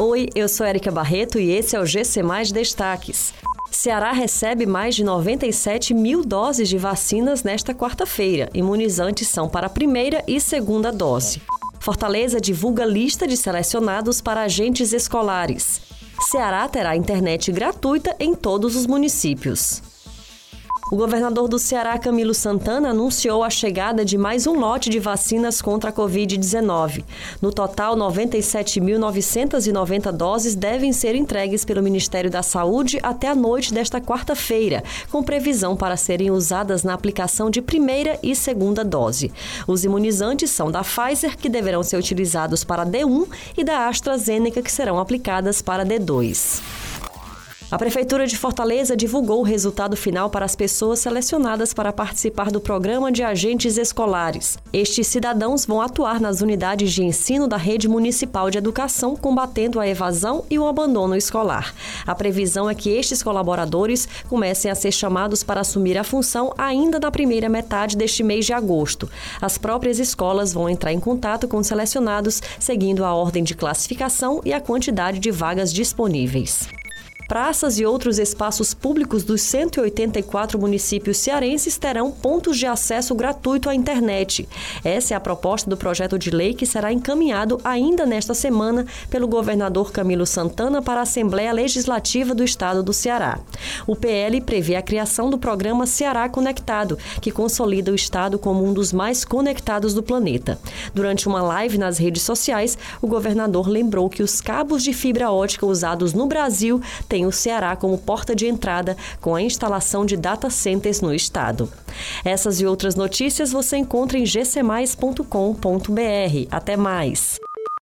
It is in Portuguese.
Oi, eu sou Erika Barreto e esse é o GC Mais Destaques. Ceará recebe mais de 97 mil doses de vacinas nesta quarta-feira. Imunizantes são para a primeira e segunda dose. Fortaleza divulga lista de selecionados para agentes escolares. Ceará terá internet gratuita em todos os municípios. O governador do Ceará, Camilo Santana, anunciou a chegada de mais um lote de vacinas contra a Covid-19. No total, 97.990 doses devem ser entregues pelo Ministério da Saúde até a noite desta quarta-feira, com previsão para serem usadas na aplicação de primeira e segunda dose. Os imunizantes são da Pfizer, que deverão ser utilizados para D1, e da AstraZeneca, que serão aplicadas para D2. A Prefeitura de Fortaleza divulgou o resultado final para as pessoas selecionadas para participar do programa de agentes escolares. Estes cidadãos vão atuar nas unidades de ensino da rede municipal de educação, combatendo a evasão e o abandono escolar. A previsão é que estes colaboradores comecem a ser chamados para assumir a função ainda na primeira metade deste mês de agosto. As próprias escolas vão entrar em contato com os selecionados, seguindo a ordem de classificação e a quantidade de vagas disponíveis. Praças e outros espaços públicos dos 184 municípios cearenses terão pontos de acesso gratuito à internet. Essa é a proposta do projeto de lei que será encaminhado ainda nesta semana pelo governador Camilo Santana para a Assembleia Legislativa do Estado do Ceará. O PL prevê a criação do programa Ceará Conectado, que consolida o estado como um dos mais conectados do planeta. Durante uma live nas redes sociais, o governador lembrou que os cabos de fibra ótica usados no Brasil têm tem o Ceará como porta de entrada com a instalação de data centers no estado. Essas e outras notícias você encontra em gcmais.com.br. Até mais!